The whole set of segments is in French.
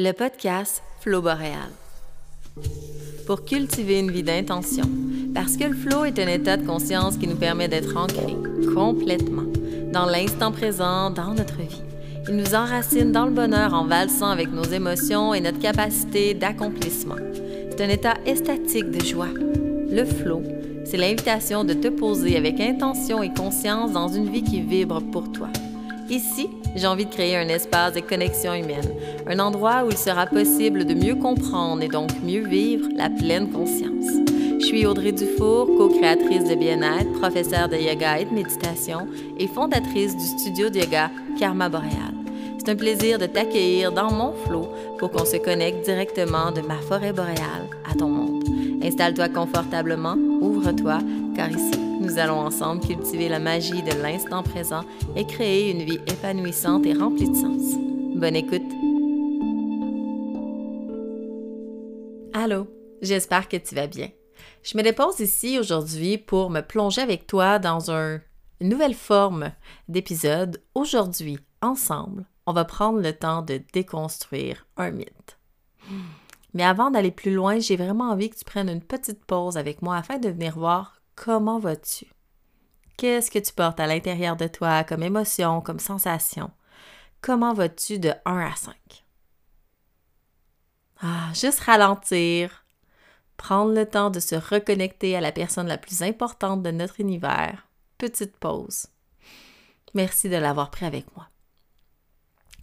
Le podcast Flow Boréal. Pour cultiver une vie d'intention, parce que le flow est un état de conscience qui nous permet d'être ancrés complètement dans l'instant présent, dans notre vie. Il nous enracine dans le bonheur en valsant avec nos émotions et notre capacité d'accomplissement. C'est un état estatique de joie. Le flow, c'est l'invitation de te poser avec intention et conscience dans une vie qui vibre pour toi. Ici, j'ai envie de créer un espace de connexion humaine, un endroit où il sera possible de mieux comprendre et donc mieux vivre la pleine conscience. Je suis Audrey Dufour, co-créatrice de bien-être, professeure de yoga et de méditation et fondatrice du studio de yoga Karma Boreal. C'est un plaisir de t'accueillir dans mon flot pour qu'on se connecte directement de ma forêt boréale à ton monde. Installe-toi confortablement, ouvre-toi, car ici, nous allons ensemble cultiver la magie de l'instant présent et créer une vie épanouissante et remplie de sens. Bonne écoute! Allô, j'espère que tu vas bien. Je me dépose ici aujourd'hui pour me plonger avec toi dans une nouvelle forme d'épisode. Aujourd'hui, ensemble, on va prendre le temps de déconstruire un mythe. Mais avant d'aller plus loin, j'ai vraiment envie que tu prennes une petite pause avec moi afin de venir voir comment vas-tu? Qu'est-ce que tu portes à l'intérieur de toi comme émotion, comme sensation? Comment vas-tu de 1 à 5? Ah, juste ralentir, prendre le temps de se reconnecter à la personne la plus importante de notre univers. Petite pause. Merci de l'avoir pris avec moi.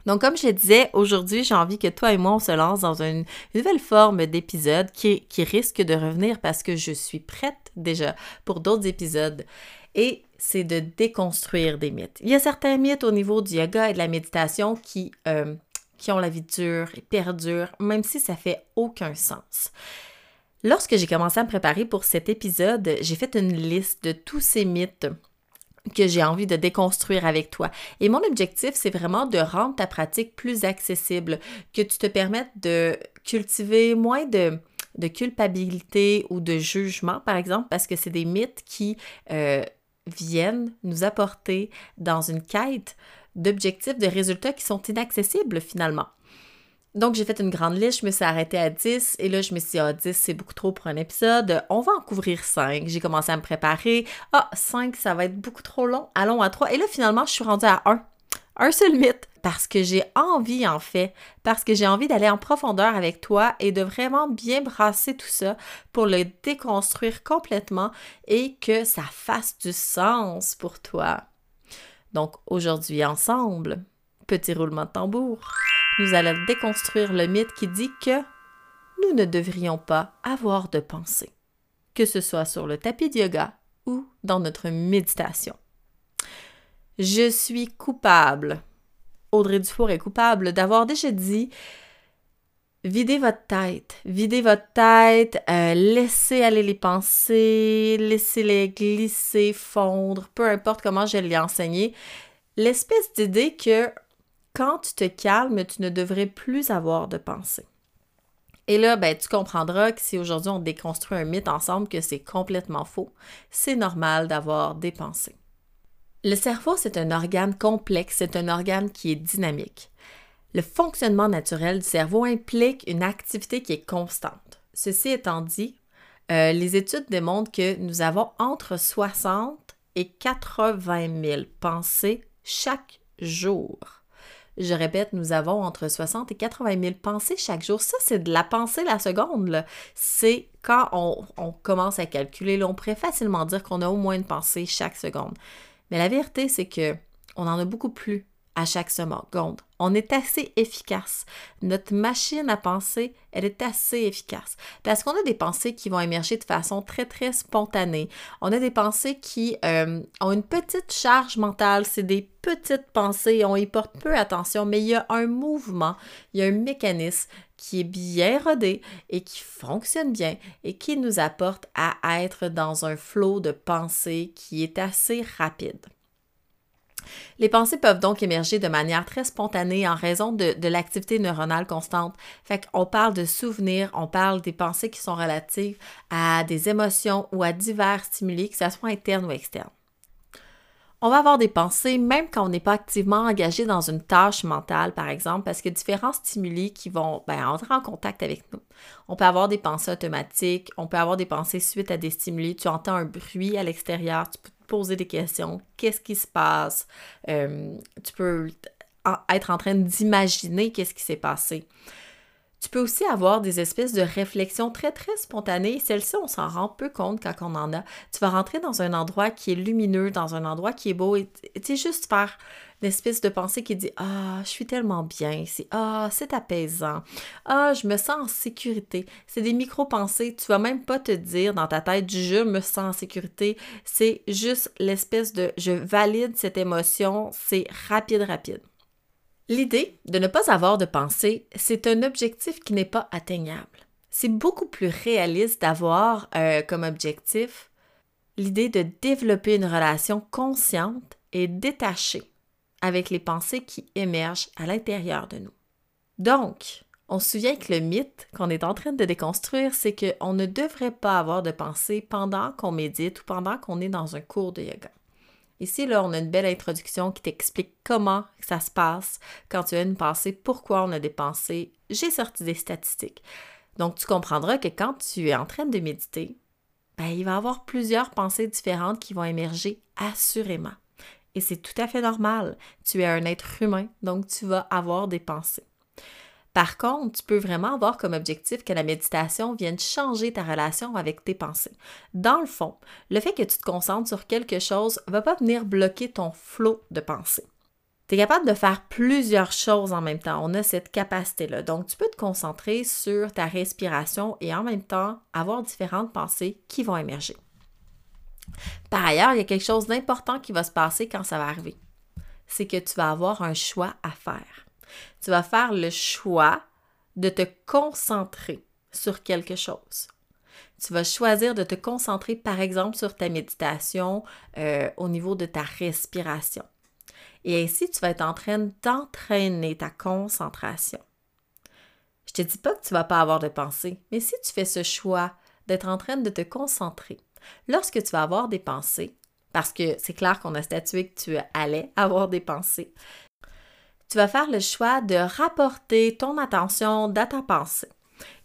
Donc, comme je disais, aujourd'hui, j'ai envie que toi et moi, on se lance dans une, nouvelle forme d'épisode qui, risque de revenir parce que je suis prête déjà pour d'autres épisodes. Et c'est de déconstruire des mythes. Il y a certains mythes au niveau du yoga et de la méditation qui, euh, ont la vie dure et perdurent, même si ça fait aucun sens. Lorsque j'ai commencé à me préparer pour cet épisode, j'ai fait une liste de tous ces mythes que j'ai envie de déconstruire avec toi. Et mon objectif, c'est vraiment de rendre ta pratique plus accessible, que tu te permettes de cultiver moins de, culpabilité ou de jugement, par exemple, parce que c'est des mythes qui euh, viennent nous apporter dans une quête d'objectifs, de résultats qui sont inaccessibles finalement. Donc, j'ai fait une grande liste, je me suis arrêtée à 10 et là, je me suis dit, ah, 10, c'est beaucoup trop pour un épisode. On va en couvrir 5. J'ai commencé à me préparer. Ah, 5, ça va être beaucoup trop long. Allons à 3. Et là, finalement, je suis rendue à 1. Un seul mythe. Parce que j'ai envie, en fait, parce que j'ai envie d'aller en profondeur avec toi et de vraiment bien brasser tout ça pour le déconstruire complètement et que ça fasse du sens pour toi. Donc, aujourd'hui, ensemble, petit roulement de tambour nous allons déconstruire le mythe qui dit que nous ne devrions pas avoir de pensée, que ce soit sur le tapis de yoga ou dans notre méditation. Je suis coupable. Audrey Dufour est coupable d'avoir déjà dit Videz votre tête, videz votre tête, euh, laissez aller les pensées, laissez-les glisser, fondre, peu importe comment je l'ai enseigné. L'espèce d'idée que quand tu te calmes, tu ne devrais plus avoir de pensée. Et là, ben, tu comprendras que si aujourd'hui on déconstruit un mythe ensemble, que c'est complètement faux. C'est normal d'avoir des pensées. Le cerveau, c'est un organe complexe, c'est un organe qui est dynamique. Le fonctionnement naturel du cerveau implique une activité qui est constante. Ceci étant dit, euh, les études démontrent que nous avons entre 60 et 80 000 pensées chaque jour. Je répète, nous avons entre 60 et 80 000 pensées chaque jour. Ça, c'est de la pensée la seconde. C'est quand on, commence à calculer, là, on pourrait facilement dire qu'on a au moins une pensée chaque seconde. Mais la vérité, c'est que on en a beaucoup plus à chaque seconde. On est assez efficace. Notre machine à penser, elle est assez efficace. Parce qu'on a des pensées qui vont émerger de façon très, très spontanée. On a des pensées qui euh, ont une petite charge mentale. C'est des petites pensées. On y porte peu attention, mais il y a un mouvement, il y a un mécanisme qui est bien rodé et qui fonctionne bien et qui nous apporte à être dans un flot de pensées qui est assez rapide. Les pensées peuvent donc émerger de manière très spontanée en raison de, l'activité neuronale constante. Fait qu'on parle de souvenirs, on parle des pensées qui sont relatives à des émotions ou à divers stimuli, que ce soit internes ou externes. On va avoir des pensées même quand on n'est pas activement engagé dans une tâche mentale, par exemple, parce que différents stimuli qui vont ben, entrer en contact avec nous. On peut avoir des pensées automatiques, on peut avoir des pensées suite à des stimuli. Tu entends un bruit à l'extérieur, tu poser des questions. Qu'est-ce qui se passe? Euh, tu peux être en train d'imaginer qu'est-ce qui s'est passé. Tu peux aussi avoir des espèces de réflexions très, très spontanées. Celles-ci, on s'en rend peu compte quand on en a. Tu vas rentrer dans un endroit qui est lumineux, dans un endroit qui est beau, et tu sais, juste faire une espèce de pensée qui dit Ah, je suis tellement bien ici. Ah, c'est apaisant. Ah, je me sens en sécurité. C'est des micro-pensées. Tu vas même pas te dire dans ta tête Je me sens en sécurité. C'est juste l'espèce de Je valide cette émotion. C'est rapide, rapide. L'idée de ne pas avoir de pensée, c'est un objectif qui n'est pas atteignable. C'est beaucoup plus réaliste d'avoir euh, comme objectif l'idée de développer une relation consciente et détachée avec les pensées qui émergent à l'intérieur de nous. Donc, on se souvient que le mythe qu'on est en train de déconstruire, c'est qu'on ne devrait pas avoir de pensée pendant qu'on médite ou pendant qu'on est dans un cours de yoga. Ici, là, on a une belle introduction qui t'explique comment ça se passe quand tu as une pensée, pourquoi on a des pensées. J'ai sorti des statistiques. Donc, tu comprendras que quand tu es en train de méditer, ben, il va y avoir plusieurs pensées différentes qui vont émerger assurément. Et c'est tout à fait normal. Tu es un être humain, donc tu vas avoir des pensées. Par contre, tu peux vraiment avoir comme objectif que la méditation vienne changer ta relation avec tes pensées. Dans le fond, le fait que tu te concentres sur quelque chose ne va pas venir bloquer ton flot de pensées. Tu es capable de faire plusieurs choses en même temps. On a cette capacité-là. Donc, tu peux te concentrer sur ta respiration et en même temps avoir différentes pensées qui vont émerger. Par ailleurs, il y a quelque chose d'important qui va se passer quand ça va arriver. C'est que tu vas avoir un choix à faire tu vas faire le choix de te concentrer sur quelque chose. Tu vas choisir de te concentrer, par exemple, sur ta méditation euh, au niveau de ta respiration. Et ainsi, tu vas être en train d'entraîner ta concentration. Je ne te dis pas que tu ne vas pas avoir de pensée, mais si tu fais ce choix d'être en train de te concentrer, lorsque tu vas avoir des pensées, parce que c'est clair qu'on a statué que tu allais avoir des pensées, tu vas faire le choix de rapporter ton attention dans ta pensée.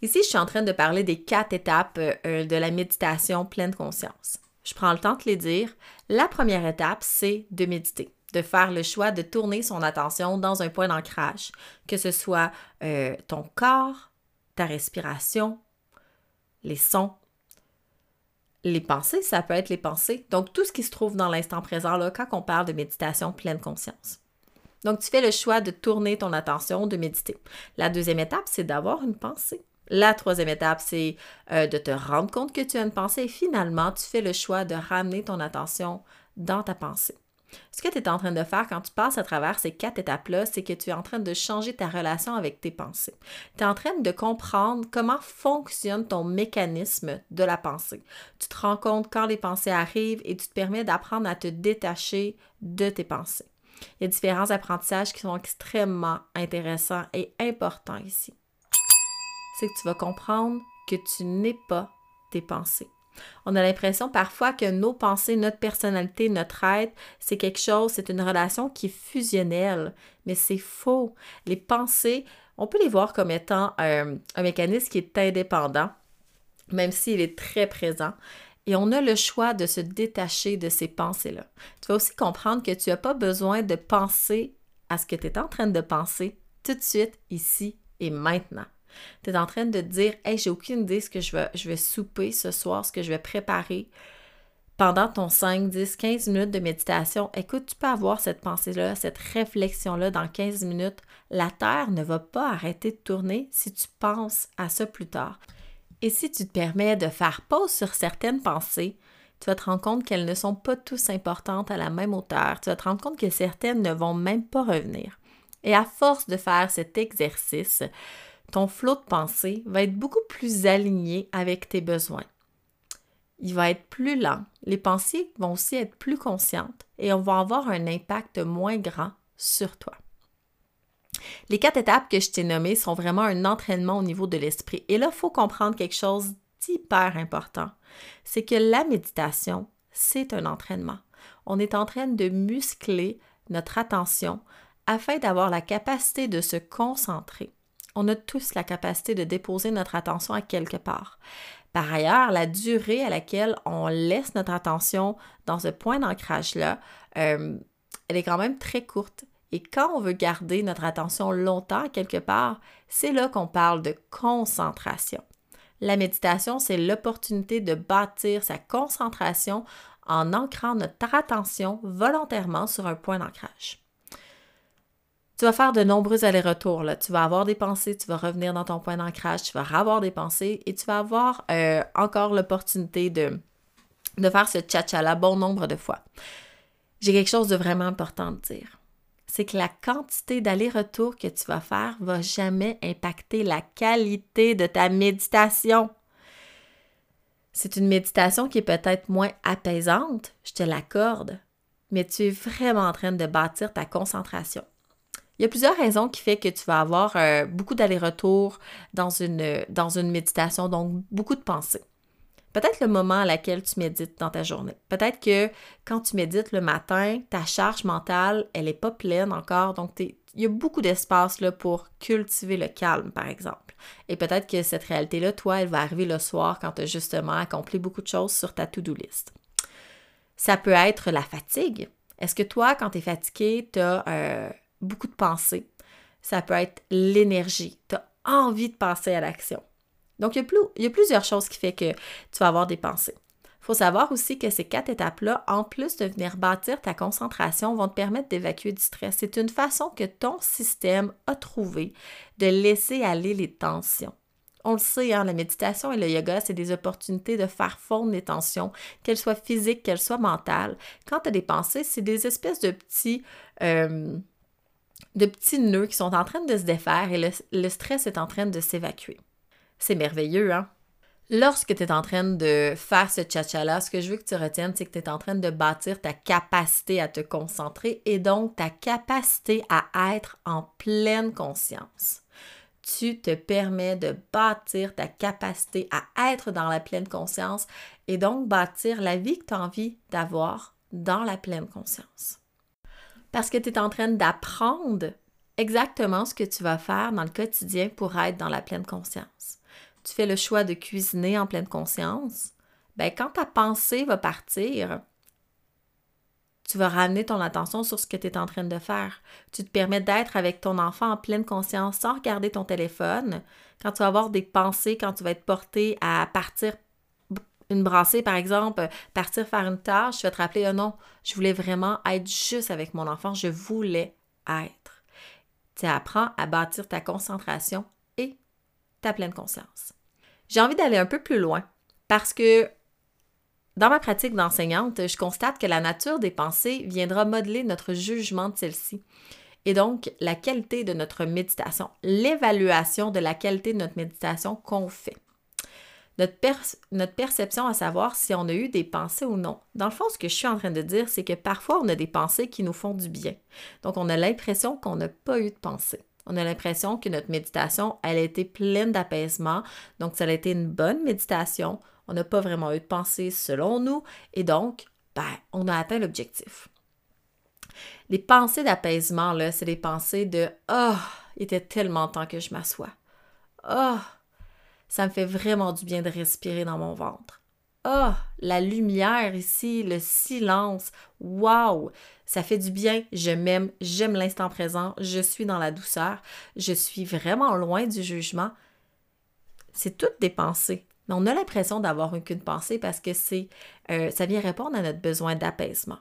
Ici, je suis en train de parler des quatre étapes euh, de la méditation pleine conscience. Je prends le temps de les dire. La première étape, c'est de méditer, de faire le choix de tourner son attention dans un point d'ancrage, que ce soit euh, ton corps, ta respiration, les sons, les pensées, ça peut être les pensées. Donc, tout ce qui se trouve dans l'instant présent, là, quand on parle de méditation pleine conscience. Donc, tu fais le choix de tourner ton attention, de méditer. La deuxième étape, c'est d'avoir une pensée. La troisième étape, c'est euh, de te rendre compte que tu as une pensée et finalement, tu fais le choix de ramener ton attention dans ta pensée. Ce que tu es en train de faire quand tu passes à travers ces quatre étapes-là, c'est que tu es en train de changer ta relation avec tes pensées. Tu es en train de comprendre comment fonctionne ton mécanisme de la pensée. Tu te rends compte quand les pensées arrivent et tu te permets d'apprendre à te détacher de tes pensées. Il y a différents apprentissages qui sont extrêmement intéressants et importants ici. C'est que tu vas comprendre que tu n'es pas tes pensées. On a l'impression parfois que nos pensées, notre personnalité, notre être, c'est quelque chose, c'est une relation qui est fusionnelle, mais c'est faux. Les pensées, on peut les voir comme étant un, un mécanisme qui est indépendant, même s'il est très présent. Et on a le choix de se détacher de ces pensées-là. Tu vas aussi comprendre que tu n'as pas besoin de penser à ce que tu es en train de penser tout de suite, ici et maintenant. Tu es en train de dire Hey, j'ai aucune idée ce que je vais, je vais souper ce soir, ce que je vais préparer pendant ton 5, 10, 15 minutes de méditation. Écoute, tu peux avoir cette pensée-là, cette réflexion-là dans 15 minutes. La Terre ne va pas arrêter de tourner si tu penses à ça plus tard. Et si tu te permets de faire pause sur certaines pensées, tu vas te rendre compte qu'elles ne sont pas tous importantes à la même hauteur. Tu vas te rendre compte que certaines ne vont même pas revenir. Et à force de faire cet exercice, ton flot de pensée va être beaucoup plus aligné avec tes besoins. Il va être plus lent. Les pensées vont aussi être plus conscientes et on va avoir un impact moins grand sur toi. Les quatre étapes que je t'ai nommées sont vraiment un entraînement au niveau de l'esprit. Et là, il faut comprendre quelque chose d'hyper important. C'est que la méditation, c'est un entraînement. on est en train de muscler notre attention afin d'avoir la capacité de se concentrer. On a tous la capacité de déposer notre attention à quelque part. Par ailleurs, la durée à laquelle on laisse notre attention dans ce point d'ancrage-là, euh, elle est quand même très courte. Et quand on veut garder notre attention longtemps quelque part, c'est là qu'on parle de concentration. La méditation, c'est l'opportunité de bâtir sa concentration en ancrant notre attention volontairement sur un point d'ancrage. Tu vas faire de nombreux allers-retours. Tu vas avoir des pensées, tu vas revenir dans ton point d'ancrage, tu vas avoir des pensées et tu vas avoir euh, encore l'opportunité de, de faire ce tcha-tcha-là bon nombre de fois. J'ai quelque chose de vraiment important à dire. C'est que la quantité d'allers-retours que tu vas faire va jamais impacter la qualité de ta méditation. C'est une méditation qui est peut-être moins apaisante, je te l'accorde, mais tu es vraiment en train de bâtir ta concentration. Il y a plusieurs raisons qui font que tu vas avoir euh, beaucoup d'allers-retours dans une, dans une méditation, donc beaucoup de pensées. Peut-être le moment à laquelle tu médites dans ta journée. Peut-être que quand tu médites le matin, ta charge mentale, elle n'est pas pleine encore, donc il y a beaucoup d'espace pour cultiver le calme, par exemple. Et peut-être que cette réalité-là, toi, elle va arriver le soir quand tu as justement accompli beaucoup de choses sur ta to-do list. Ça peut être la fatigue. Est-ce que toi, quand tu es fatigué, tu as euh, beaucoup de pensées? Ça peut être l'énergie. Tu as envie de passer à l'action. Donc, il y, a plusieurs choses qui font que tu vas avoir des pensées. Il faut savoir aussi que ces quatre étapes-là, en plus de venir bâtir ta concentration, vont te permettre d'évacuer du stress. C'est une façon que ton système a trouvé de laisser aller les tensions. On le sait, hein, la méditation et le yoga, c'est des opportunités de faire fondre les tensions, qu'elles soient physiques, qu'elles soient mentales. Quand tu as des pensées, c'est des espèces de petits, euh, de petits nœuds qui sont en train de se défaire et le, stress est en train de s'évacuer. C'est merveilleux, hein? Lorsque tu es en train de faire ce tcha-tcha-là, ce que je veux que tu retiennes, c'est que tu es en train de bâtir ta capacité à te concentrer et donc ta capacité à être en pleine conscience. Tu te permets de bâtir ta capacité à être dans la pleine conscience et donc bâtir la vie que tu as envie d'avoir dans la pleine conscience parce que tu es en train d'apprendre exactement ce que tu vas faire dans le quotidien pour être dans la pleine conscience. Tu fais le choix de cuisiner en pleine conscience. Ben, quand ta pensée va partir, tu vas ramener ton attention sur ce que tu es en train de faire. Tu te permets d'être avec ton enfant en pleine conscience sans regarder ton téléphone. Quand tu vas avoir des pensées, quand tu vas être porté à partir une brassée, par exemple, partir faire une tâche, je vais te rappeler, oh non, je voulais vraiment être juste avec mon enfant, je voulais être. Tu apprends à bâtir ta concentration ta pleine conscience. J'ai envie d'aller un peu plus loin parce que dans ma pratique d'enseignante, je constate que la nature des pensées viendra modeler notre jugement de celles-ci et donc la qualité de notre méditation, l'évaluation de la qualité de notre méditation qu'on fait notre, perception à savoir si on a eu des pensées ou non. Dans le fond, ce que je suis en train de dire, c'est que parfois, on a des pensées qui nous font du bien. Donc, on a l'impression qu'on n'a pas eu de pensée. On a l'impression que notre méditation, elle a été pleine d'apaisement. Donc, ça a été une bonne méditation. On n'a pas vraiment eu de pensée selon nous. Et donc, ben, on a atteint l'objectif. Les pensées d'apaisement, là, c'est des pensées de Oh, il était tellement temps que je m'assois. Oh, ça me fait vraiment du bien de respirer dans mon ventre. Ah, la lumière ici, le silence, waouh, ça fait du bien, je m'aime, j'aime l'instant présent, je suis dans la douceur, je suis vraiment loin du jugement. C'est toutes des pensées. Mais on a l'impression d'avoir qu'une pensée parce que c'est, euh, ça vient répondre à notre besoin d'apaisement.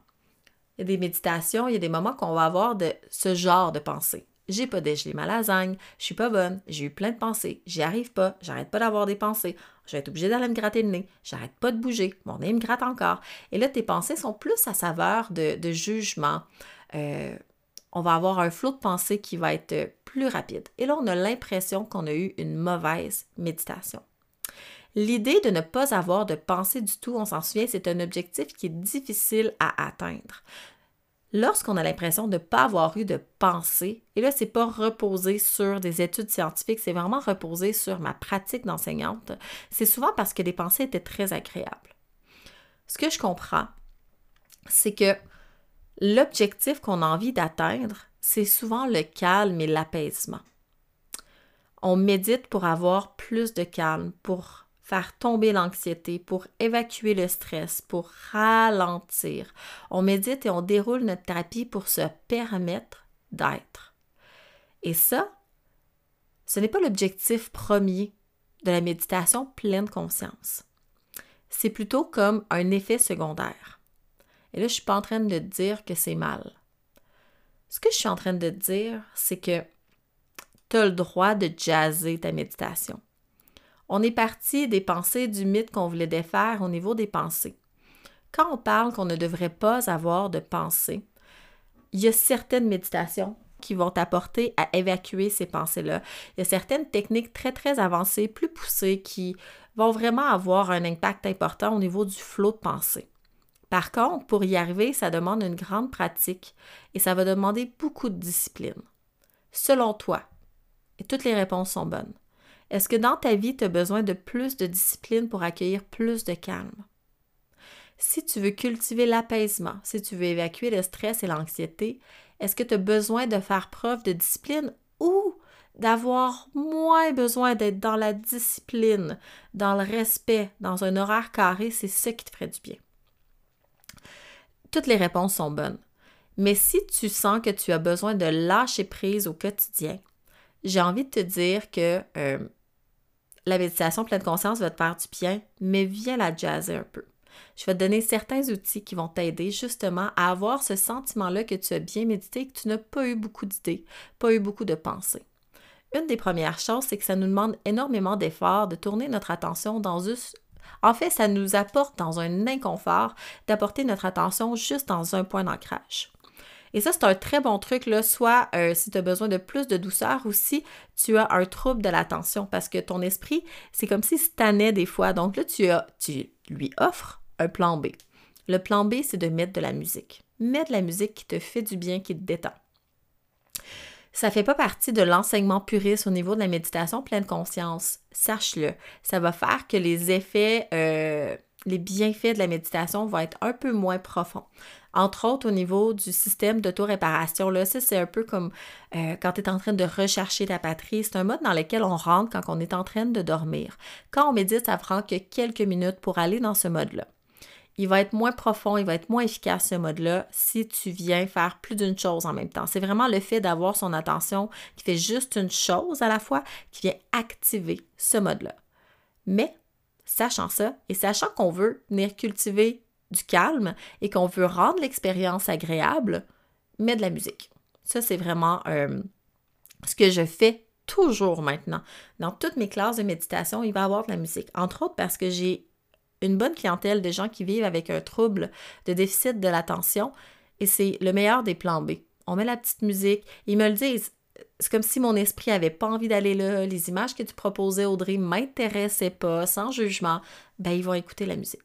Il y a des méditations, il y a des moments qu'on va avoir de ce genre de pensée j'ai pas dégelé ma lasagne, je suis pas bonne, j'ai eu plein de pensées, j'y arrive pas, j'arrête pas d'avoir des pensées, je vais être obligée d'aller me gratter le nez, j'arrête pas de bouger, mon nez me gratte encore. Et là, tes pensées sont plus à saveur de, jugement. Euh, on va avoir un flot de pensées qui va être plus rapide. Et là, on a l'impression qu'on a eu une mauvaise méditation. L'idée de ne pas avoir de pensée du tout, on s'en souvient, c'est un objectif qui est difficile à atteindre lorsqu'on a l'impression de ne pas avoir eu de pensée, et là, c'est pas reposé sur des études scientifiques, c'est vraiment reposé sur ma pratique d'enseignante, c'est souvent parce que les pensées étaient très agréables. Ce que je comprends, c'est que l'objectif qu'on a envie d'atteindre, c'est souvent le calme et l'apaisement. On médite pour avoir plus de calme, pour faire tomber l'anxiété, pour évacuer le stress, pour ralentir. On médite et on déroule notre thérapie pour se permettre d'être. Et ça, ce n'est pas l'objectif premier de la méditation pleine conscience. C'est plutôt comme un effet secondaire. Et là, je ne suis pas en train de dire que c'est mal. Ce que je suis en train de dire, c'est que tu as le droit de jazzer ta méditation. On est parti des pensées du mythe qu'on voulait défaire au niveau des pensées. Quand on parle qu'on ne devrait pas avoir de pensées, il y a certaines méditations qui vont t'apporter à évacuer ces pensées-là. Il y a certaines techniques très, très avancées, plus poussées, qui vont vraiment avoir un impact important au niveau du flot de pensée. Par contre, pour y arriver, ça demande une grande pratique et ça va demander beaucoup de discipline. Selon toi, et toutes les réponses sont bonnes, est-ce que dans ta vie, tu as besoin de plus de discipline pour accueillir plus de calme? Si tu veux cultiver l'apaisement, si tu veux évacuer le stress et l'anxiété, est-ce que tu as besoin de faire preuve de discipline ou d'avoir moins besoin d'être dans la discipline, dans le respect, dans un horaire carré, c'est ce qui te ferait du bien toutes les réponses sont bonnes. Mais si tu sens que tu as besoin de lâcher prise au quotidien, j'ai envie de te dire que euh, la méditation pleine conscience va te faire du bien, mais viens la jazzer un peu. Je vais te donner certains outils qui vont t'aider justement à avoir ce sentiment-là que tu as bien médité, que tu n'as pas eu beaucoup d'idées, pas eu beaucoup de pensées. Une des premières choses, c'est que ça nous demande énormément d'efforts de tourner notre attention dans, en fait, ça nous apporte dans un inconfort d'apporter notre attention juste dans un point d'ancrage. Et ça, c'est un très bon truc, là, soit euh, si tu as besoin de plus de douceur ou si tu as un trouble de l'attention, parce que ton esprit, c'est comme s'il se tannait des fois. Donc là, tu, lui offres un plan B. Le plan B, c'est de mettre de la musique. Mettre de la musique qui te fait du bien, qui te détend. Ça ne fait pas partie de l'enseignement puriste au niveau de la méditation pleine conscience. Sache-le. Ça va faire que les effets, euh, les bienfaits de la méditation vont être un peu moins profonds. Entre autres, au niveau du système d'auto-réparation, là, ça, c'est un peu comme euh, quand tu es en train de rechercher ta patrie. C'est un mode dans lequel on rentre quand on est en train de dormir. Quand on médite, ça prend que quelques minutes pour aller dans ce mode-là il va être moins profond, il va être moins efficace ce mode-là si tu viens faire plus d'une chose en même temps. C'est vraiment le fait d'avoir son attention qui fait juste une chose à la fois qui vient activer ce mode-là. Mais, sachant ça et sachant qu'on veut venir cultiver du calme et qu'on veut rendre l'expérience agréable, mets de la musique. Ça, c'est vraiment euh, ce que je fais toujours maintenant. Dans toutes mes classes de méditation, il va y avoir de la musique. Entre autres parce que j'ai une bonne clientèle de gens qui vivent avec un trouble de déficit de l'attention et c'est le meilleur des plans B. On met la petite musique, ils me le disent. C'est comme si mon esprit avait pas envie d'aller là, les images que tu proposais, Audrey, m'intéressaient pas, sans jugement. Ben, ils vont écouter la musique.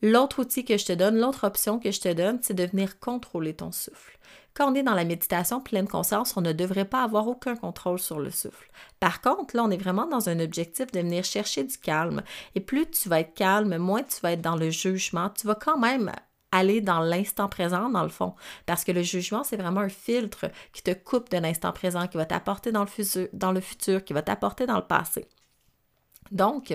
L'autre outil que je te donne, l'autre option que je te donne, c'est de venir contrôler ton souffle. Quand on est dans la méditation pleine conscience, on ne devrait pas avoir aucun contrôle sur le souffle. Par contre, là, on est vraiment dans un objectif de venir chercher du calme. Et plus tu vas être calme, moins tu vas être dans le jugement. Tu vas quand même aller dans l'instant présent, dans le fond. Parce que le jugement, c'est vraiment un filtre qui te coupe de l'instant présent, qui va t'apporter dans, le futur, qui va t'apporter dans le passé. Donc,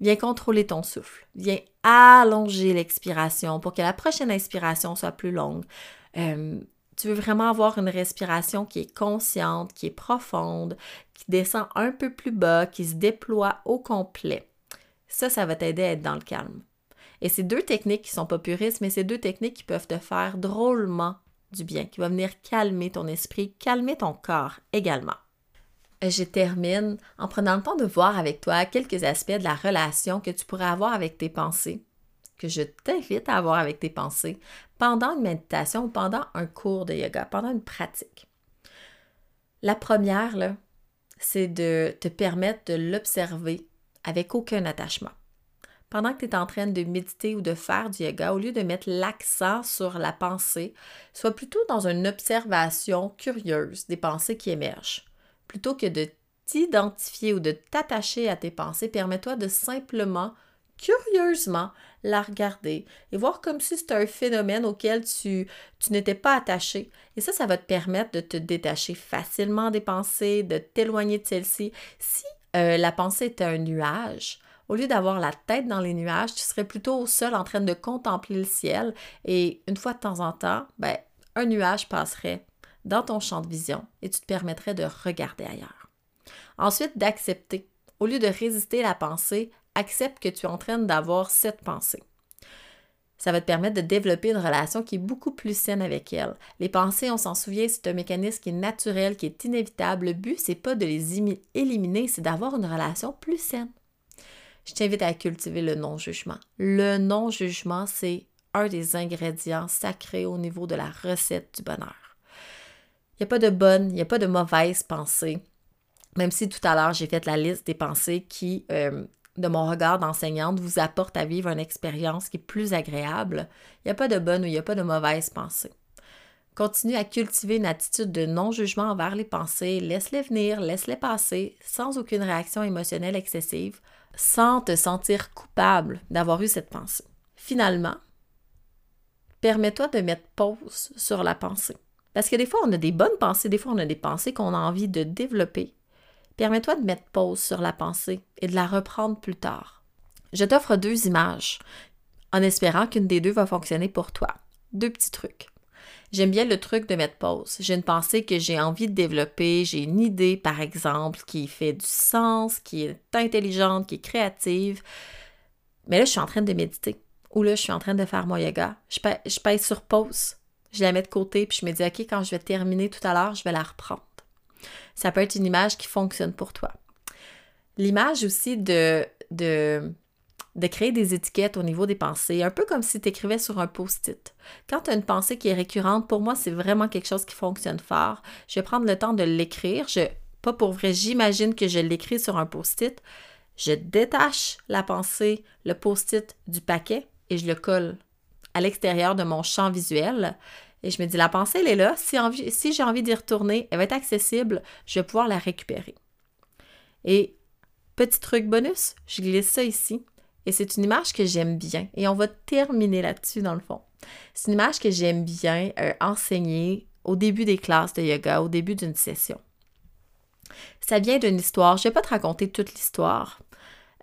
viens contrôler ton souffle. Viens allonger l'expiration pour que la prochaine inspiration soit plus longue. Euh, tu veux vraiment avoir une respiration qui est consciente, qui est profonde, qui descend un peu plus bas, qui se déploie au complet. Ça, ça va t'aider à être dans le calme. Et c'est deux techniques qui sont pas puristes, mais c'est deux techniques qui peuvent te faire drôlement du bien, qui vont venir calmer ton esprit, calmer ton corps également. Je termine en prenant le temps de voir avec toi quelques aspects de la relation que tu pourrais avoir avec tes pensées, que je t'invite à avoir avec tes pensées pendant une méditation ou pendant un cours de yoga, pendant une pratique. La première, c'est de te permettre de l'observer avec aucun attachement. Pendant que tu es en train de méditer ou de faire du yoga, au lieu de mettre l'accent sur la pensée, sois plutôt dans une observation curieuse des pensées qui émergent. Plutôt que de t'identifier ou de t'attacher à tes pensées, permets-toi de simplement curieusement la regarder et voir comme si c'était un phénomène auquel tu, n'étais pas attaché. Et ça, ça va te permettre de te détacher facilement des pensées, de t'éloigner de celles-ci. Si euh, la pensée était un nuage, au lieu d'avoir la tête dans les nuages, tu serais plutôt au sol en train de contempler le ciel et une fois de temps en temps, ben, un nuage passerait dans ton champ de vision et tu te permettrais de regarder ailleurs. Ensuite, d'accepter. Au lieu de résister à la pensée, accepte que tu es en train d'avoir cette pensée. Ça va te permettre de développer une relation qui est beaucoup plus saine avec elle. Les pensées, on s'en souvient, c'est un mécanisme qui est naturel, qui est inévitable. Le but, c'est pas de les éliminer, c'est d'avoir une relation plus saine. Je t'invite à cultiver le non-jugement. Le non-jugement, c'est un des ingrédients sacrés au niveau de la recette du bonheur. Il n'y a pas de bonne, il n'y a pas de mauvaise pensée. Même si tout à l'heure, j'ai fait la liste des pensées qui euh, de mon regard d'enseignante vous apporte à vivre une expérience qui est plus agréable, il n'y a pas de bonne ou il n'y a pas de mauvaise pensée. Continue à cultiver une attitude de non-jugement envers les pensées, laisse-les venir, laisse-les passer, sans aucune réaction émotionnelle excessive, sans te sentir coupable d'avoir eu cette pensée. Finalement, permets-toi de mettre pause sur la pensée. Parce que des fois, on a des bonnes pensées, des fois, on a des pensées qu'on a envie de développer, Permets-toi de mettre pause sur la pensée et de la reprendre plus tard. Je t'offre deux images, en espérant qu'une des deux va fonctionner pour toi. Deux petits trucs. J'aime bien le truc de mettre pause. J'ai une pensée que j'ai envie de développer, j'ai une idée, par exemple, qui fait du sens, qui est intelligente, qui est créative. Mais là, je suis en train de méditer. Ou là, je suis en train de faire mon yoga. Je pèse, sur pause. Je la mets de côté, puis je me dis, OK, quand je vais terminer tout à l'heure, je vais la reprendre ça peut être une image qui fonctionne pour toi. L'image aussi de, de, de créer des étiquettes au niveau des pensées, un peu comme si tu écrivais sur un post-it. Quand tu as une pensée qui est récurrente, pour moi, c'est vraiment quelque chose qui fonctionne fort. Je vais prendre le temps de l'écrire. Je, pas pour vrai, j'imagine que je l'écris sur un post-it. Je détache la pensée, le post-it du paquet et je le colle à l'extérieur de mon champ visuel. Et je me dis, la pensée, elle est là. Si, si j'ai envie d'y retourner, elle va être accessible. Je vais pouvoir la récupérer. Et petit truc bonus, je glisse ça ici. Et c'est une image que j'aime bien. Et on va terminer là-dessus, dans le fond. C'est une image que j'aime bien euh, enseigner au début des classes de yoga, au début d'une session. Ça vient d'une histoire. Je ne vais pas te raconter toute l'histoire.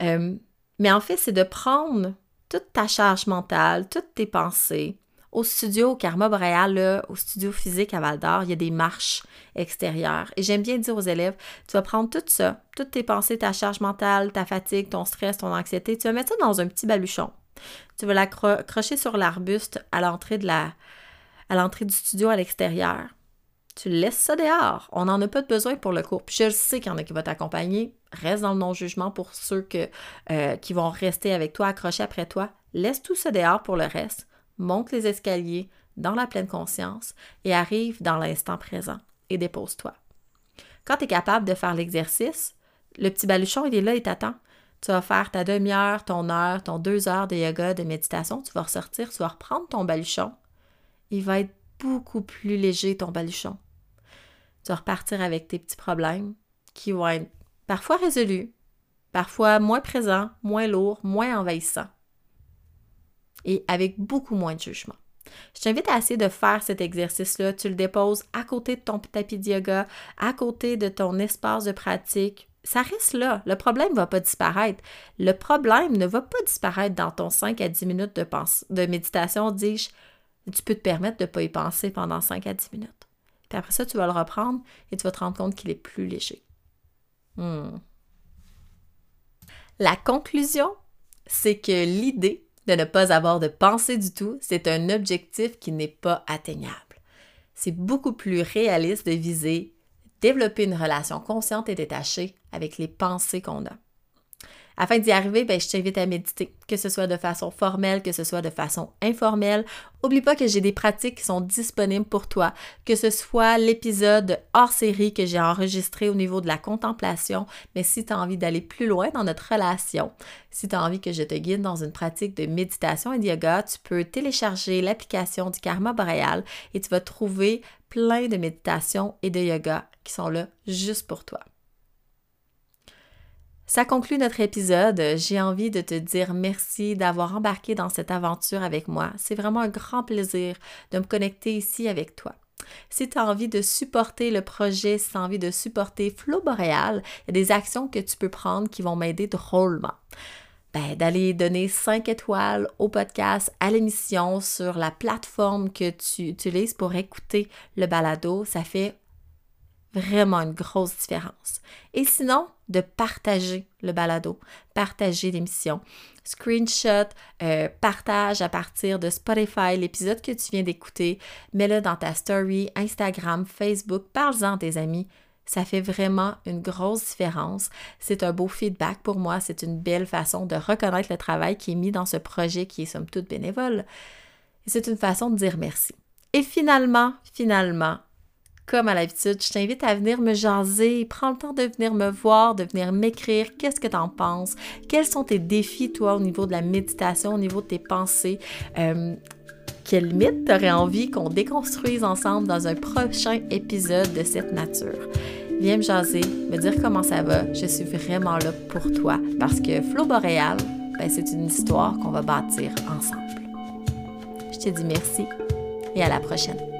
Euh, mais en fait, c'est de prendre toute ta charge mentale, toutes tes pensées, au studio, au Karma Boréal, au studio physique à Val d'Or, il y a des marches extérieures. Et j'aime bien dire aux élèves, tu vas prendre tout ça, toutes tes pensées, ta charge mentale, ta fatigue, ton stress, ton anxiété, tu vas mettre ça dans un petit baluchon. Tu vas l'accrocher sur l'arbuste à l'entrée de la, à l'entrée du studio à l'extérieur. Tu laisses ça dehors. On n'en a pas besoin pour le cours. Puis je sais qu'il y en a qui vont t'accompagner. Reste dans le non-jugement pour ceux euh, qui vont rester avec toi, accrochés après toi. Laisse tout ça dehors pour le reste monte les escaliers dans la pleine conscience et arrive dans l'instant présent et dépose-toi. Quand tu es capable de faire l'exercice, le petit baluchon, il est là, il t'attend. Tu vas faire ta demi-heure, ton heure, ton deux heures de yoga, de méditation. Tu vas ressortir, tu vas reprendre ton baluchon. Il va être beaucoup plus léger, ton baluchon. Tu vas repartir avec tes petits problèmes qui vont être parfois résolus, parfois moins présents, moins lourds, moins envahissants et avec beaucoup moins de jugement. Je t'invite à essayer de faire cet exercice-là. Tu le déposes à côté de ton tapis de yoga, à côté de ton espace de pratique. Ça reste là. Le problème ne va pas disparaître. Le problème ne va pas disparaître dans ton 5 à 10 minutes de, de méditation, dis-je. Tu peux te permettre de ne pas y penser pendant 5 à 10 minutes. Puis après ça, tu vas le reprendre et tu vas te rendre compte qu'il est plus léger. Hmm. La conclusion, c'est que l'idée de ne pas avoir de pensée du tout, c'est un objectif qui n'est pas atteignable. C'est beaucoup plus réaliste de viser développer une relation consciente et détachée avec les pensées qu'on a. Afin d'y arriver, ben, je t'invite à méditer, que ce soit de façon formelle, que ce soit de façon informelle. Oublie pas que j'ai des pratiques qui sont disponibles pour toi, que ce soit l'épisode hors série que j'ai enregistré au niveau de la contemplation, mais si tu as envie d'aller plus loin dans notre relation, si tu as envie que je te guide dans une pratique de méditation et de yoga, tu peux télécharger l'application du Karma Boréal et tu vas trouver plein de méditations et de yoga qui sont là juste pour toi. Ça conclut notre épisode. J'ai envie de te dire merci d'avoir embarqué dans cette aventure avec moi. C'est vraiment un grand plaisir de me connecter ici avec toi. Si tu as envie de supporter le projet, si tu as envie de supporter Flow Boréal, il y a des actions que tu peux prendre qui vont m'aider drôlement. Ben, d'aller donner 5 étoiles au podcast, à l'émission sur la plateforme que tu utilises pour écouter le balado, ça fait vraiment une grosse différence. Et sinon, de partager le balado, partager l'émission, screenshot, euh, partage à partir de Spotify l'épisode que tu viens d'écouter, mets-le dans ta story, Instagram, Facebook, parle-en à tes amis. Ça fait vraiment une grosse différence. C'est un beau feedback pour moi. C'est une belle façon de reconnaître le travail qui est mis dans ce projet qui est somme toute bénévole. C'est une façon de dire merci. Et finalement, finalement, comme à l'habitude, je t'invite à venir me jaser. Prends le temps de venir me voir, de venir m'écrire. Qu'est-ce que tu en penses? Quels sont tes défis, toi, au niveau de la méditation, au niveau de tes pensées? Euh, quel mythe t'aurais envie qu'on déconstruise ensemble dans un prochain épisode de cette nature? Viens me jaser, me dire comment ça va. Je suis vraiment là pour toi parce que Flow Boréal, ben, c'est une histoire qu'on va bâtir ensemble. Je te dis merci et à la prochaine.